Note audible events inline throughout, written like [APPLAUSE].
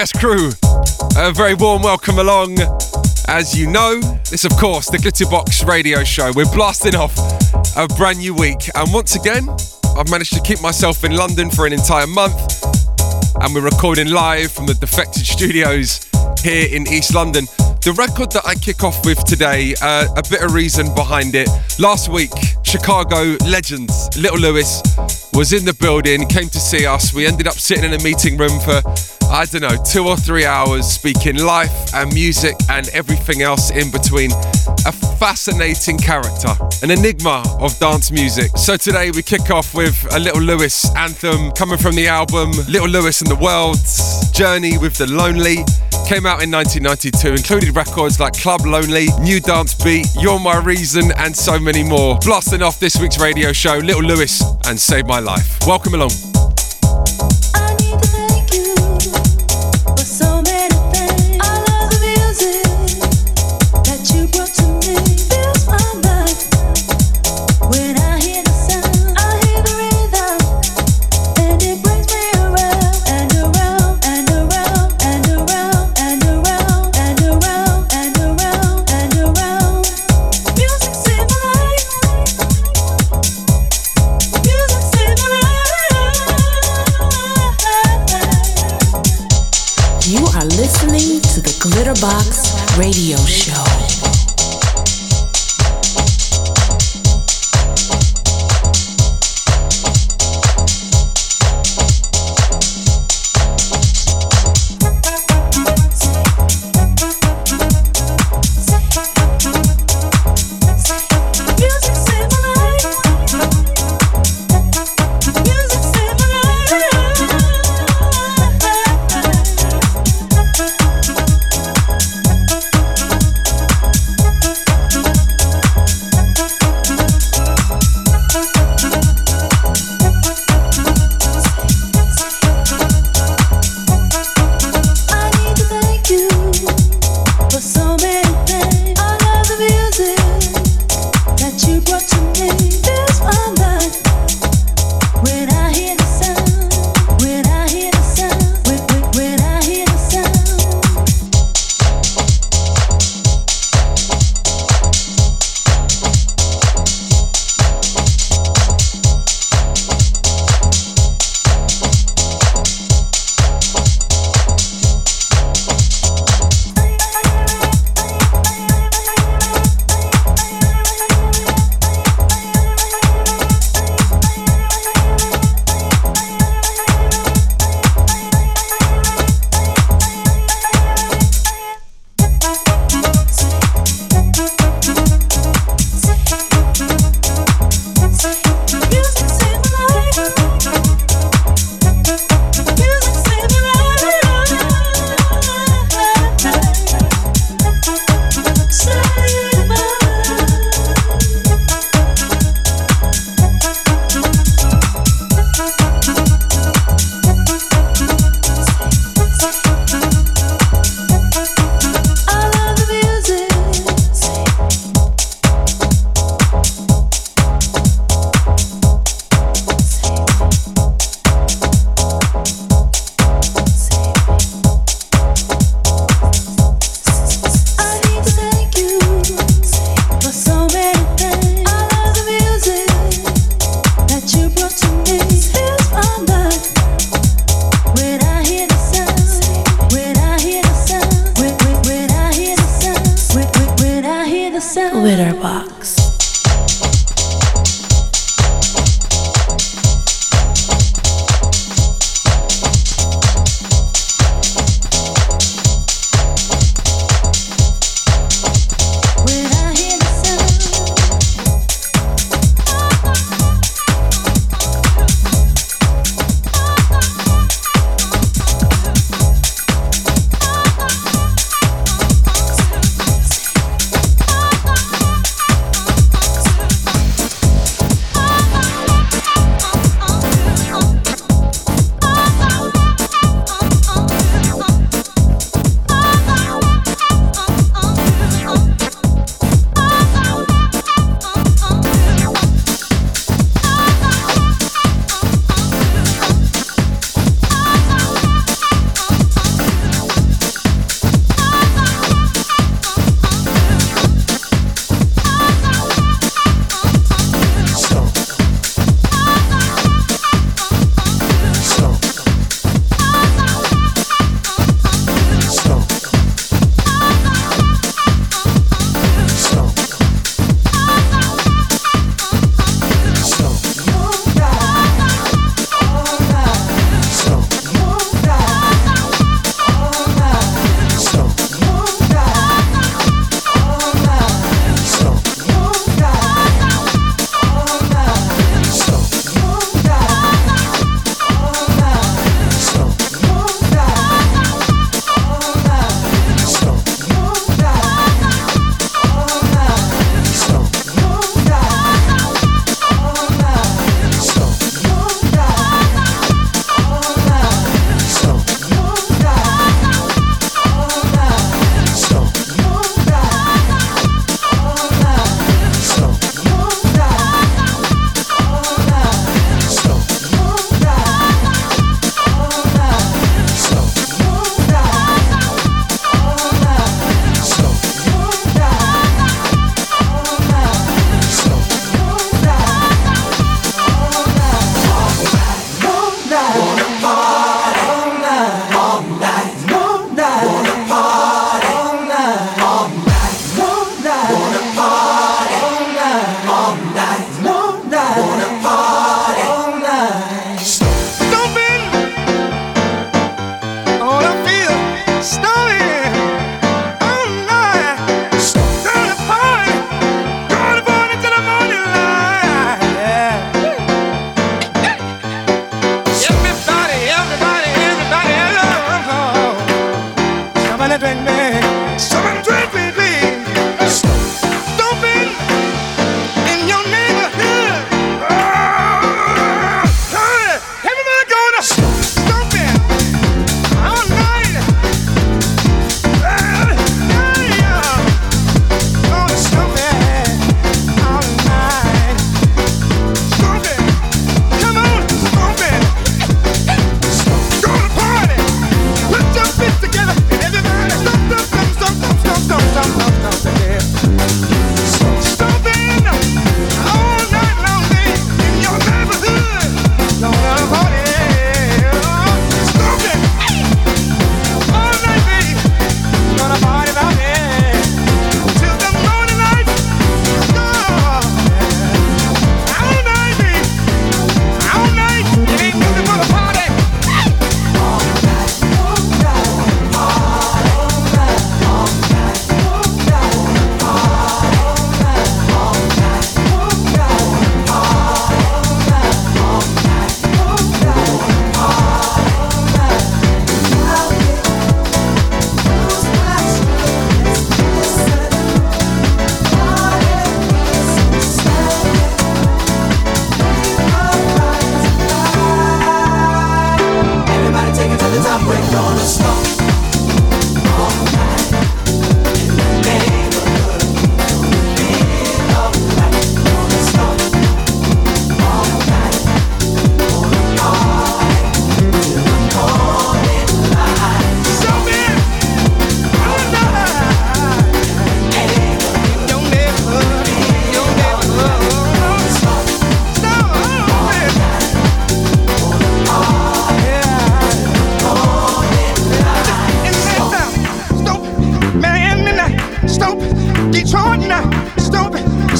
Yes, crew. A very warm welcome along. As you know, this, of course, the Glitterbox radio show. We're blasting off a brand new week. And once again, I've managed to keep myself in London for an entire month. And we're recording live from the Defected Studios here in East London. The record that I kick off with today, uh, a bit of reason behind it. Last week, Chicago legends Lil Louis was in the building, came to see us. We ended up sitting in a meeting room for I don't know, two or three hours speaking life and music and everything else in between. A fascinating character, an enigma of dance music. So today we kick off with a Lil Louis anthem coming from the album Lil Louis and the World's Journey with the Lonely. Came out in 1992, included records like Club Lonely, New Dance Beat, You're My Reason, and so many more. Blasting off this week's radio show, Lil Louis and Save My Life. Welcome along. Glitterbox Radio Show.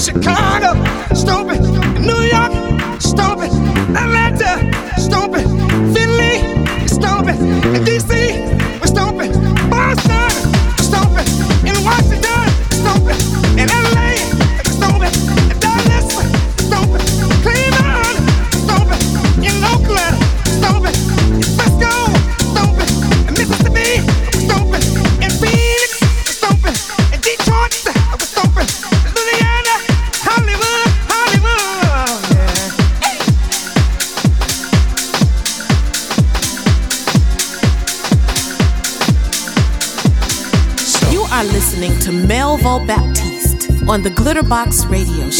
Chicago, stupid. New York, stupid. Atlanta, stupid. On the Glitterbox Radio Show.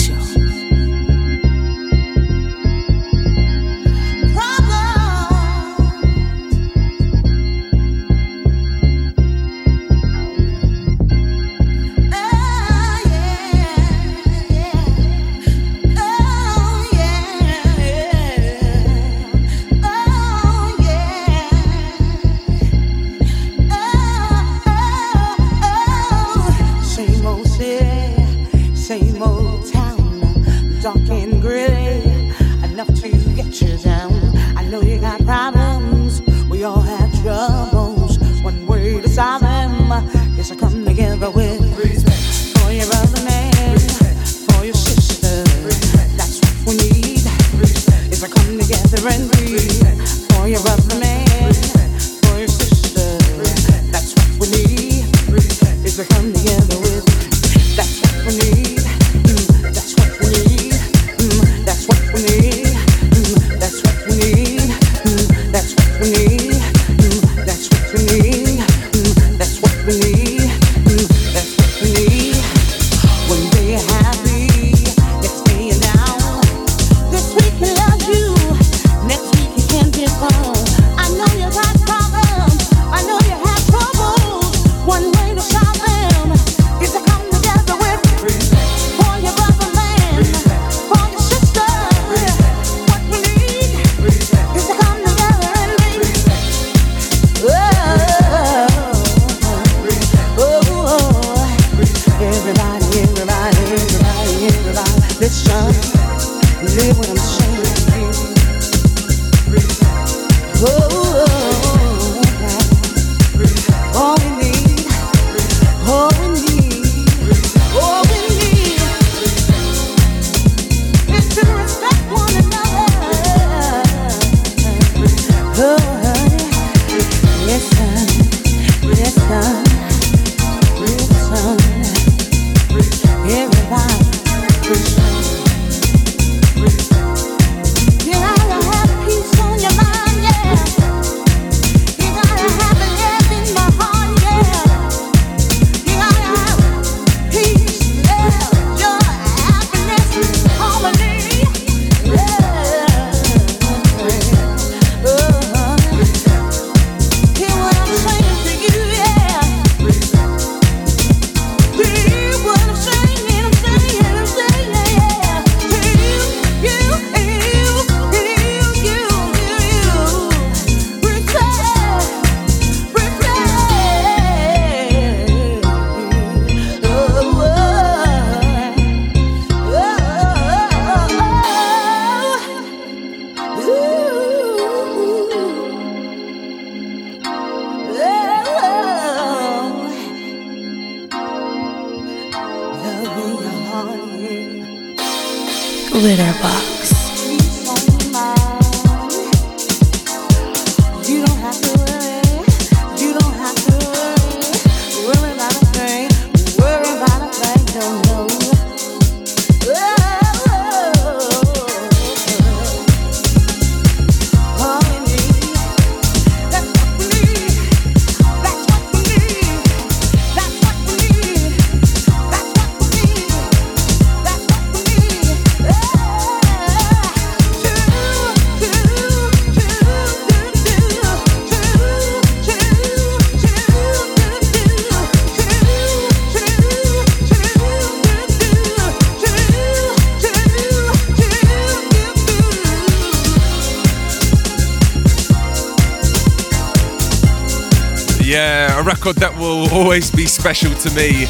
Record that will always be special to me.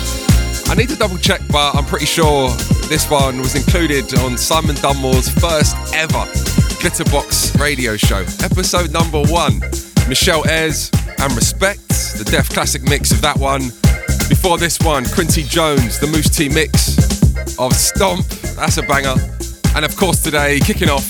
I need to double check, but I'm pretty sure this one was included on Simon Dunmore's first ever Glitterbox radio show, episode number one. Michelle Ayers and Respect, the Def Classic mix of that one. Before this one, Quincy Jones, the Mousse T mix of Stomp, that's a banger. And of course, today, kicking off,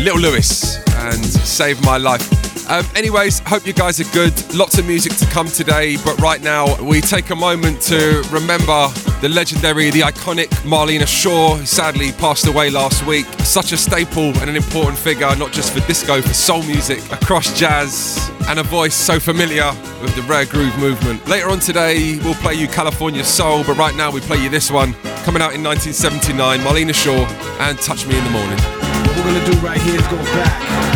Lil Louis and Save My Life. Um, anyways, hope you guys are good. Lots of music to come today, but right now we take a moment to remember the legendary, the iconic Marlena Shaw, who sadly passed away last week. Such a staple and an important figure, not just for disco, for soul music, across jazz, and a voice so familiar with the rare groove movement. Later on today, we'll play you California Soul, but right now we play you this one, coming out in 1979, Marlena Shaw and Touch Me in the Morning. What we're gonna do right here is go back,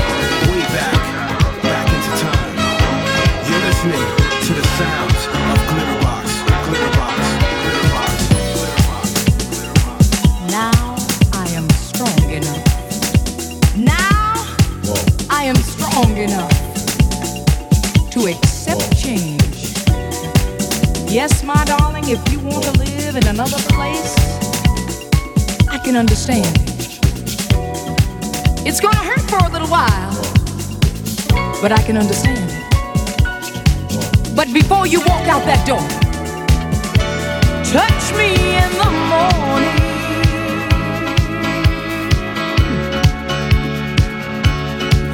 Now I am strong enough. Now I am strong enough to accept change. Yes, my darling, if you want to live in another place, I can understand it. It's gonna hurt for a little while, but I can understand it. But before you walk out that door, touch me in the morning.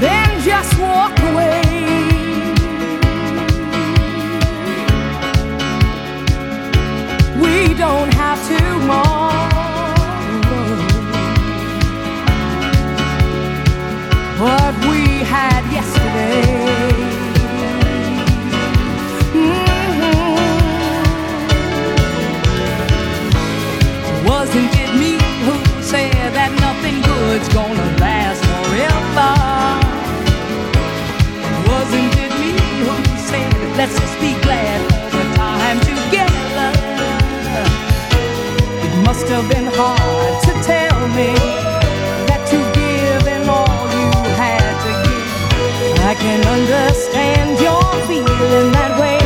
then just walk away. We don't have tomorrow, what we good's gonna last forever? Wasn't it me who said, let's just be glad for the time together? It must have been hard to tell me that you give and all you had to give. I can understand your feeling that way.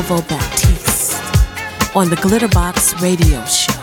Baptiste on the Glitterbox Radio Show.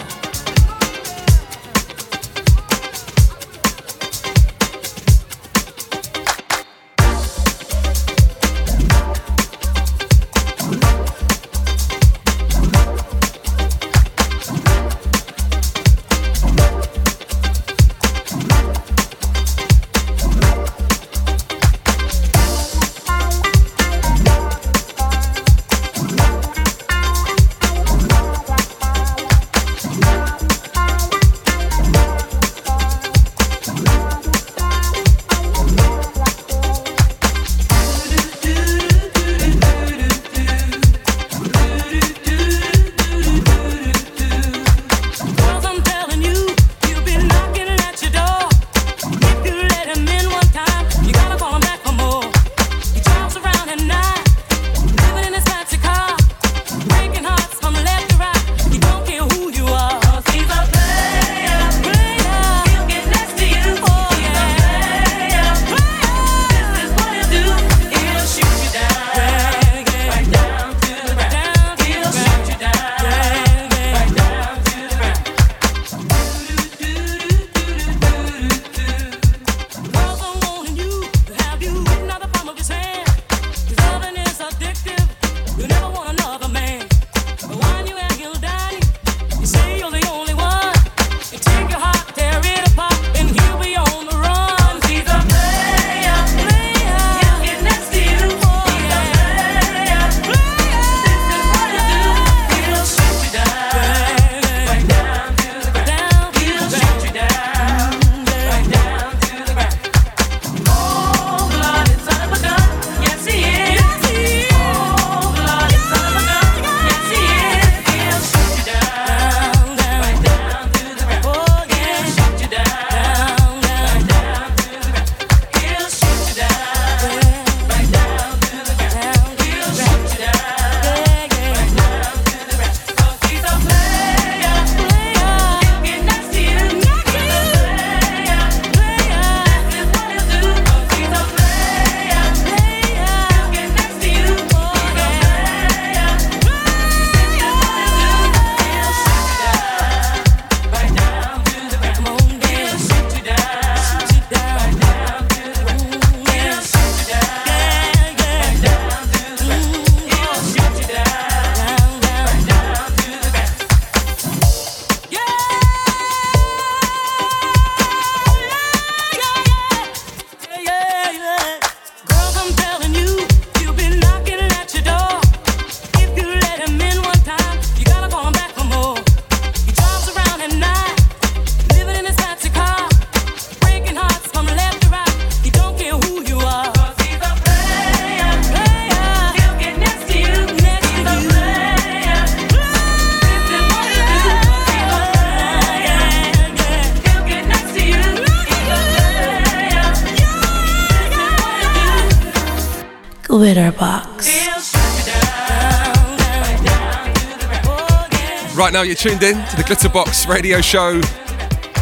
Now you're tuned in to the Glitterbox radio show.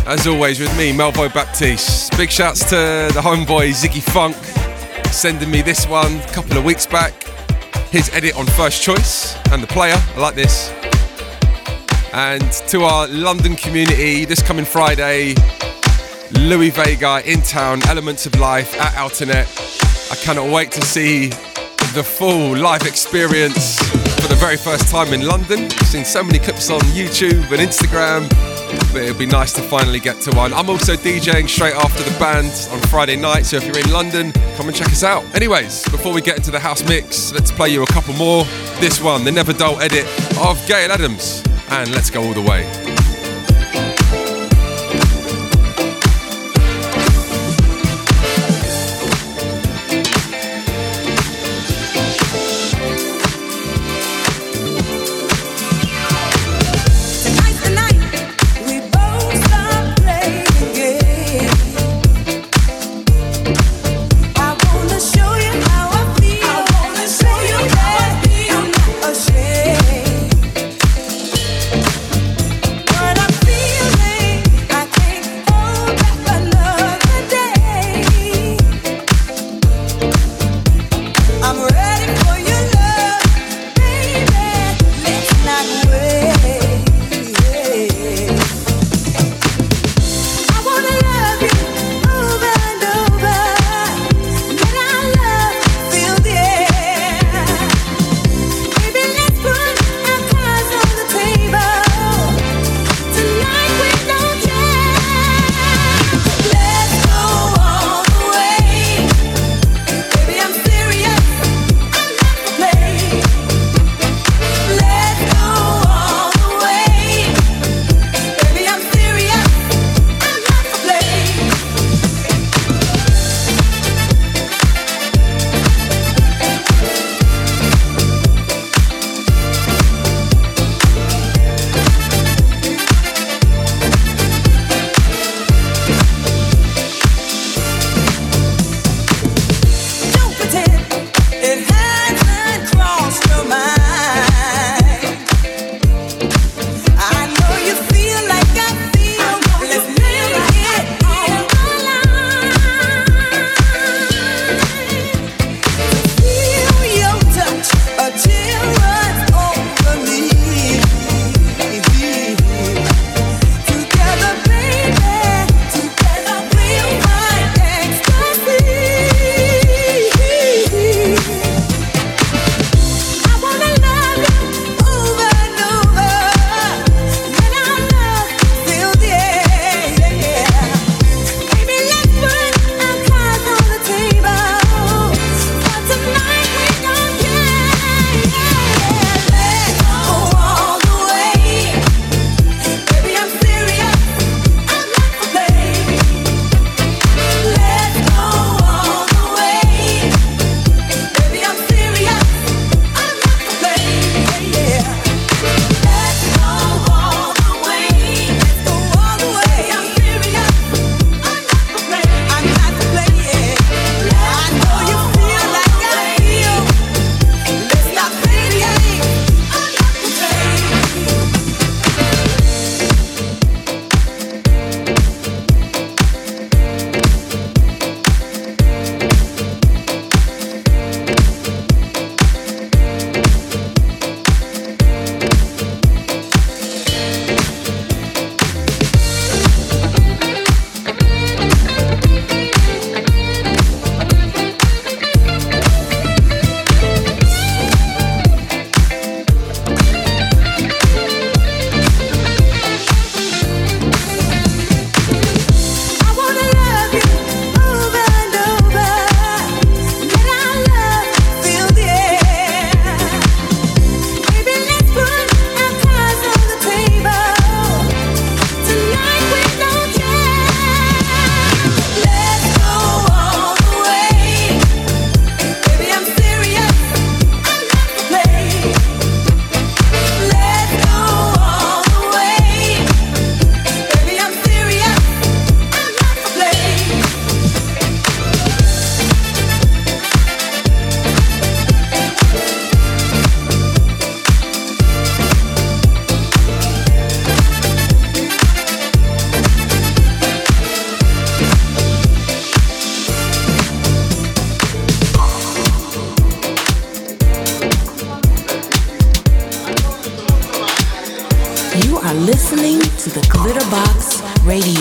As always, with me, Melvo Baptiste. Big shouts to the homeboy Ziggy Funk, sending me this one a couple of weeks back. His edit on First Choice and the player. I like this. And to our London community, this coming Friday, Louie Vega in town, Elements of Life at Outernet. I cannot wait to see the full live experience for the very first time in London. I've seen so many clips on YouTube and Instagram, but it'd be nice to finally get to one. I'm also DJing straight after the band on Friday night, so if you're in London, come and check us out. Anyways, before we get into the house mix, let's play you a couple more. This one, the Never Dull edit of Gayle Adams, and let's go all the way.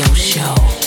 Radio Show.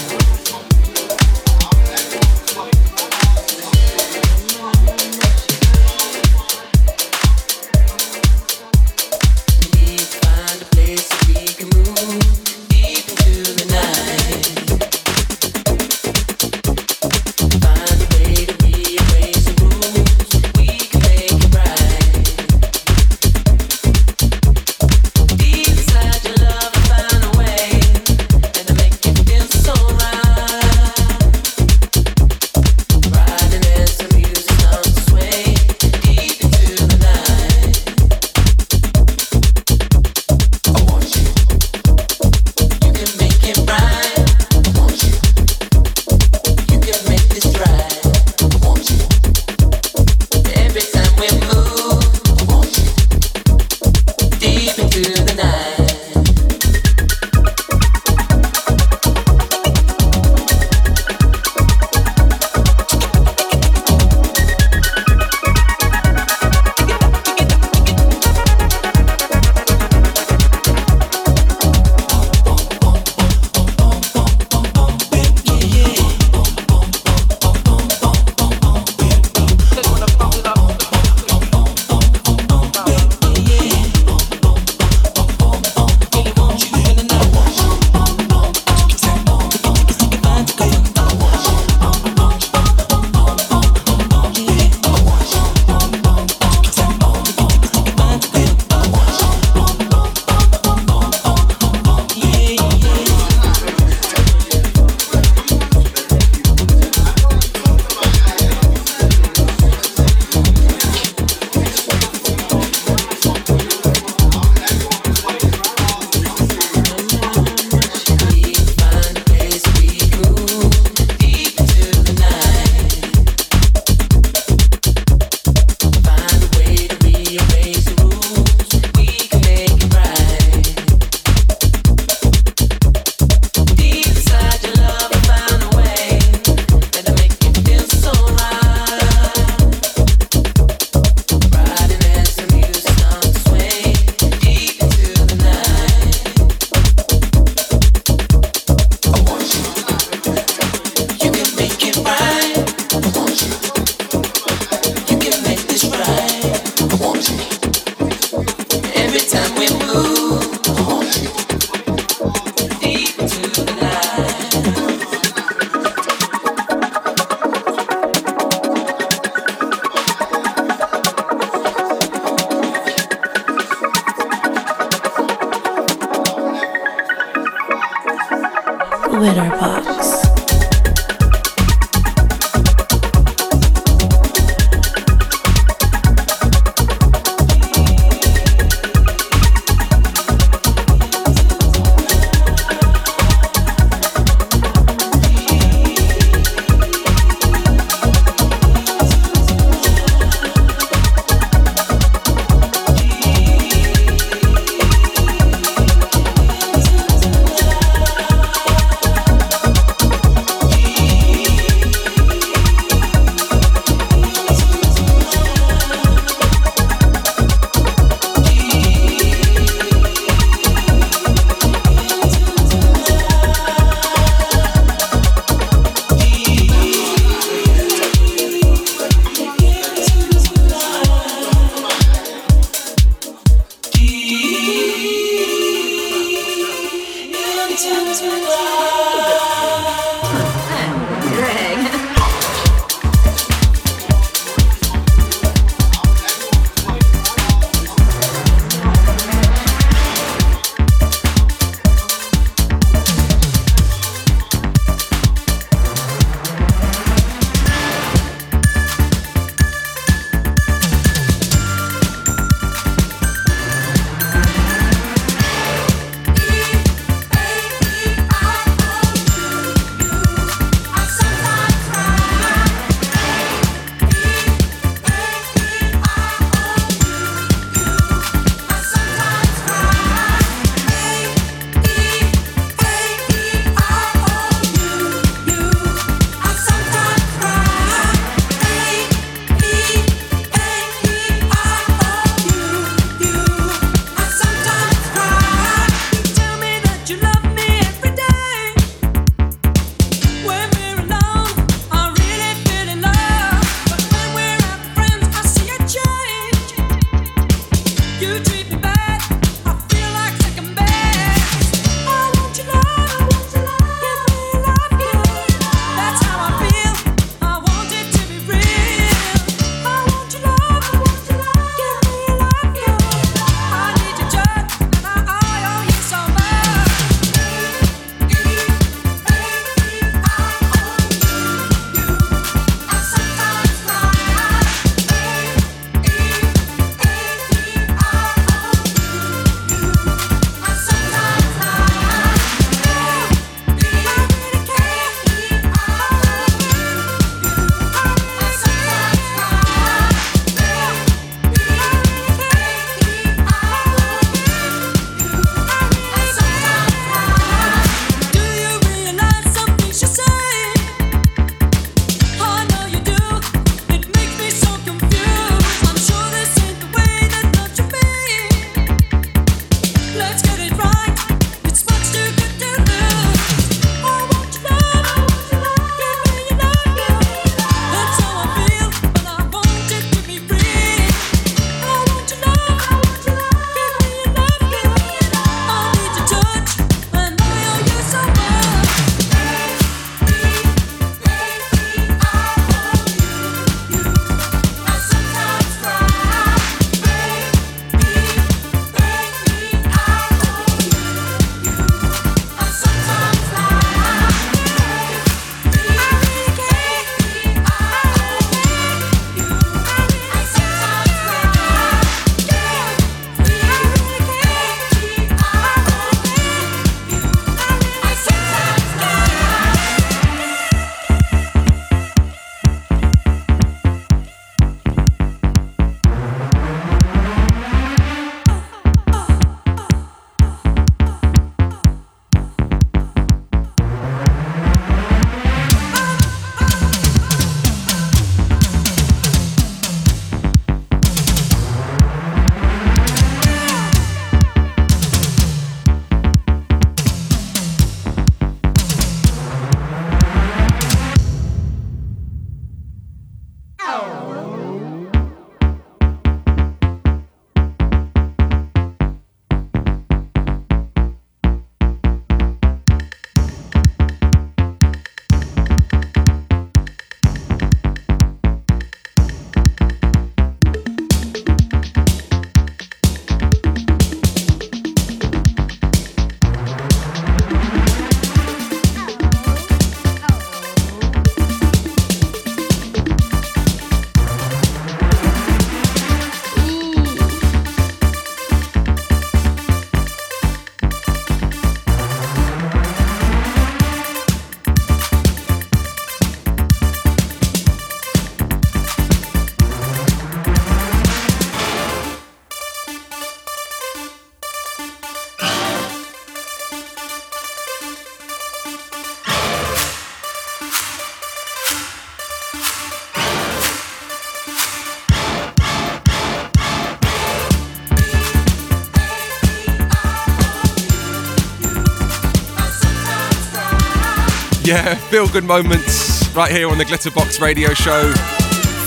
Yeah, feel good moments right here on the Glitterbox radio show.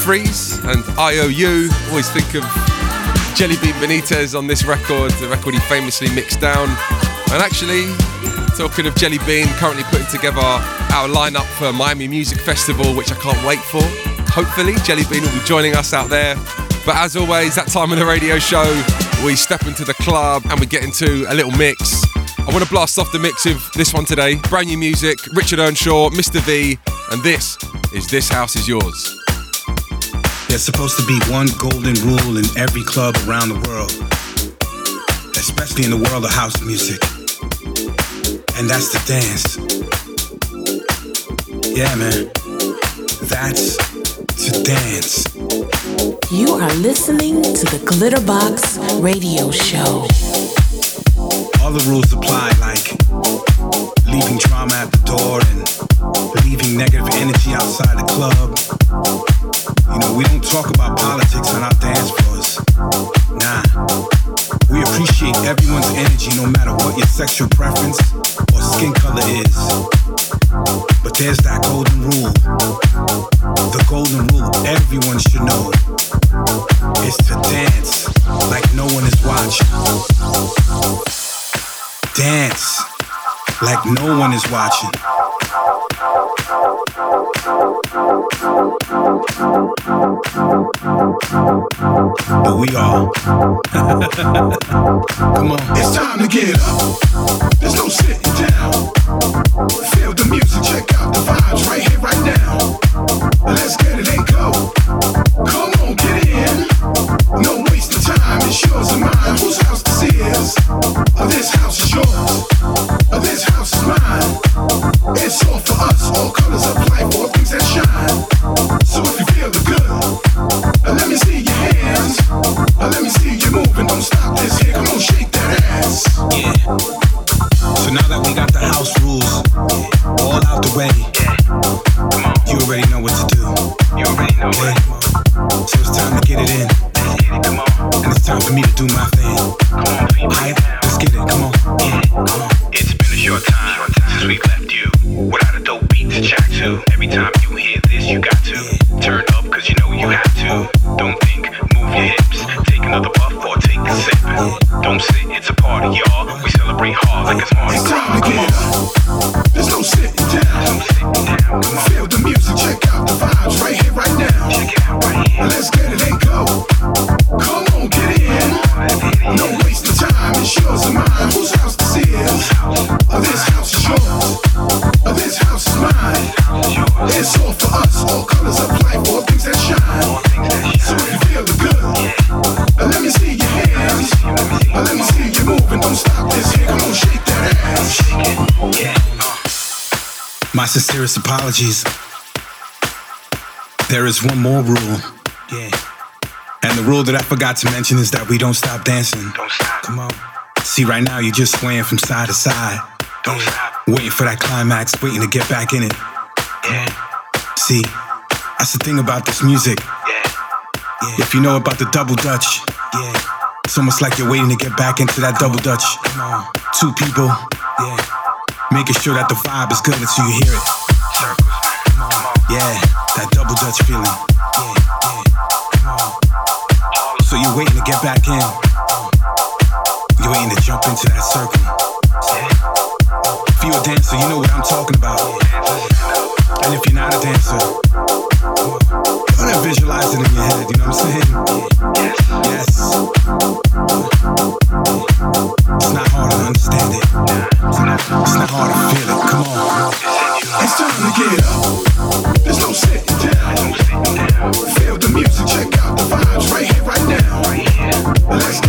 Freeez and IOU. Always think of Jellybean Benitez on this record, the record he famously mixed down. And actually, talking of Jellybean, currently putting together our lineup for Miami Music Festival, which I can't wait for. Hopefully, Jellybean will be joining us out there. But as always, that time of the radio show, we step into the club and we get into a little mix. I want to blast off the mix of this one today. Brand new music, Richard Earnshaw, Mr. V, and this is This House Is Yours. There's supposed to be one golden rule in every club around the world, especially in the world of house music, and that's the dance. Yeah, man. That's to dance. You are listening to the Glitterbox Radio Show. All the rules apply, like leaving trauma at the door and leaving negative energy outside the club. You know, we don't talk about politics on our dance floors. Nah. We appreciate everyone's energy no matter what your sexual preference or skin color is. But there's that golden rule. The golden rule everyone should know is to dance like no one is watching. Dance like no one is watching. But we are. [LAUGHS] Come on. It's time to get up. There's no Every time you sincerest apologies. There is one more rule. Yeah. And the rule that I forgot to mention is that we don't stop dancing. Don't stop. Come on. See, right now you're just swaying from side to side, Don't stop. waiting for that climax, waiting to get back in it. Yeah, See, that's the thing about this music. yeah. If you know about the double dutch, yeah, it's almost like you're waiting to get back into that double dutch. Come on, two people, yeah, making sure that the vibe is good until you hear it. Yeah, that double dutch feeling. Yeah, yeah, come on. So you're waiting to get back in. You're waiting to jump into that circle. If you're a dancer, you know what I'm talking about. And if you're not a dancer, ahead and visualize it in your head. You know what I'm saying? Yes. It's not hard to understand it. It's not, it's not hard to feel it. Come on. It's time to get up. Now.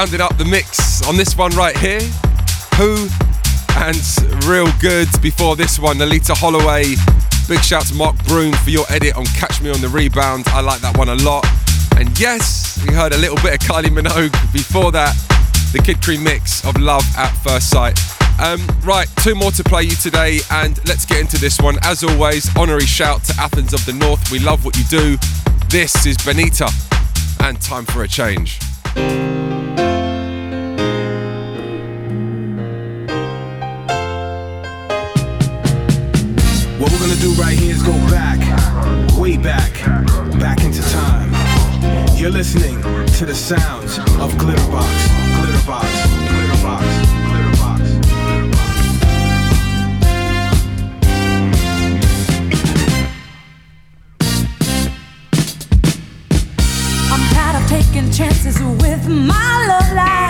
Rounding up the mix on this one right here. Who and Real Good before this one, Loleatta Holloway. Big shout to Mark Broom for your edit on Catch Me on the Rebound. I like that one a lot. And yes, we heard a little bit of Kylie Minogue before that. The Kid Crème mix of Love at First Sight. Um, right, two more to play you today, and let's get into this one. As always, honorary shout to Athens of the North. We love what you do. This is Benita, and time for a change. Listening to the sounds of Glitterbox, Glitterbox, Glitterbox, Glitterbox. I'm tired of taking chances with my love life.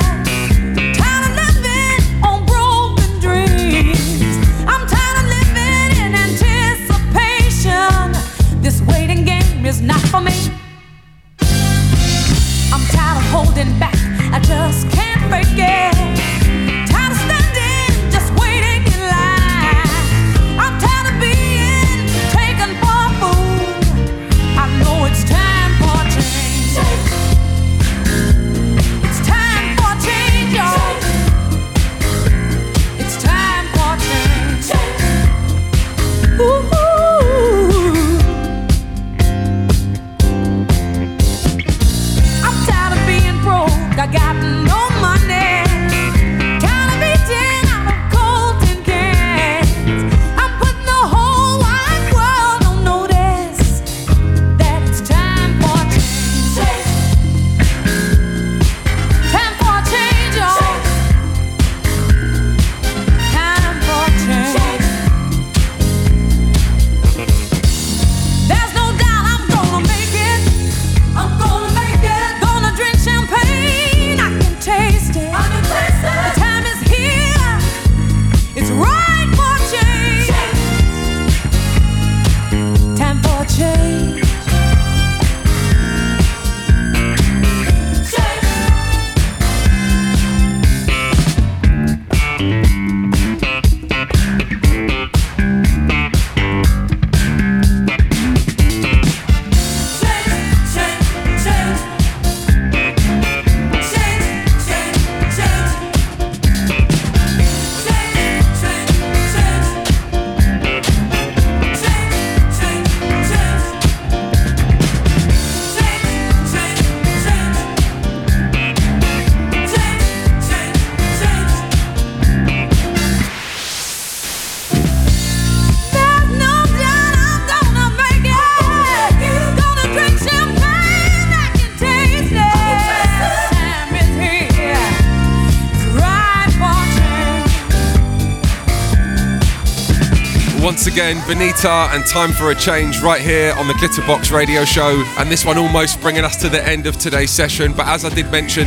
Again, Benita and Time for a Change right here on the Glitterbox radio show. And this one almost bringing us to the end of today's session. But as I did mention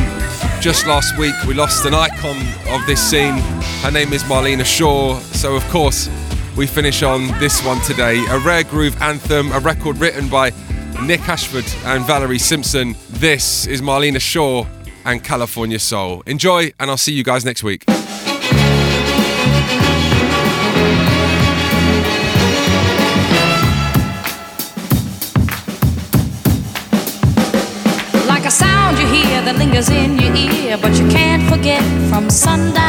just last week, we lost an icon of this scene. Her name is Marlena Shaw. So, of course, we finish on this one today a rare groove anthem, a record written by Nick Ashford and Valerie Simpson. This is Marlena Shaw and California Soul. Enjoy, and I'll see you guys next week. Like a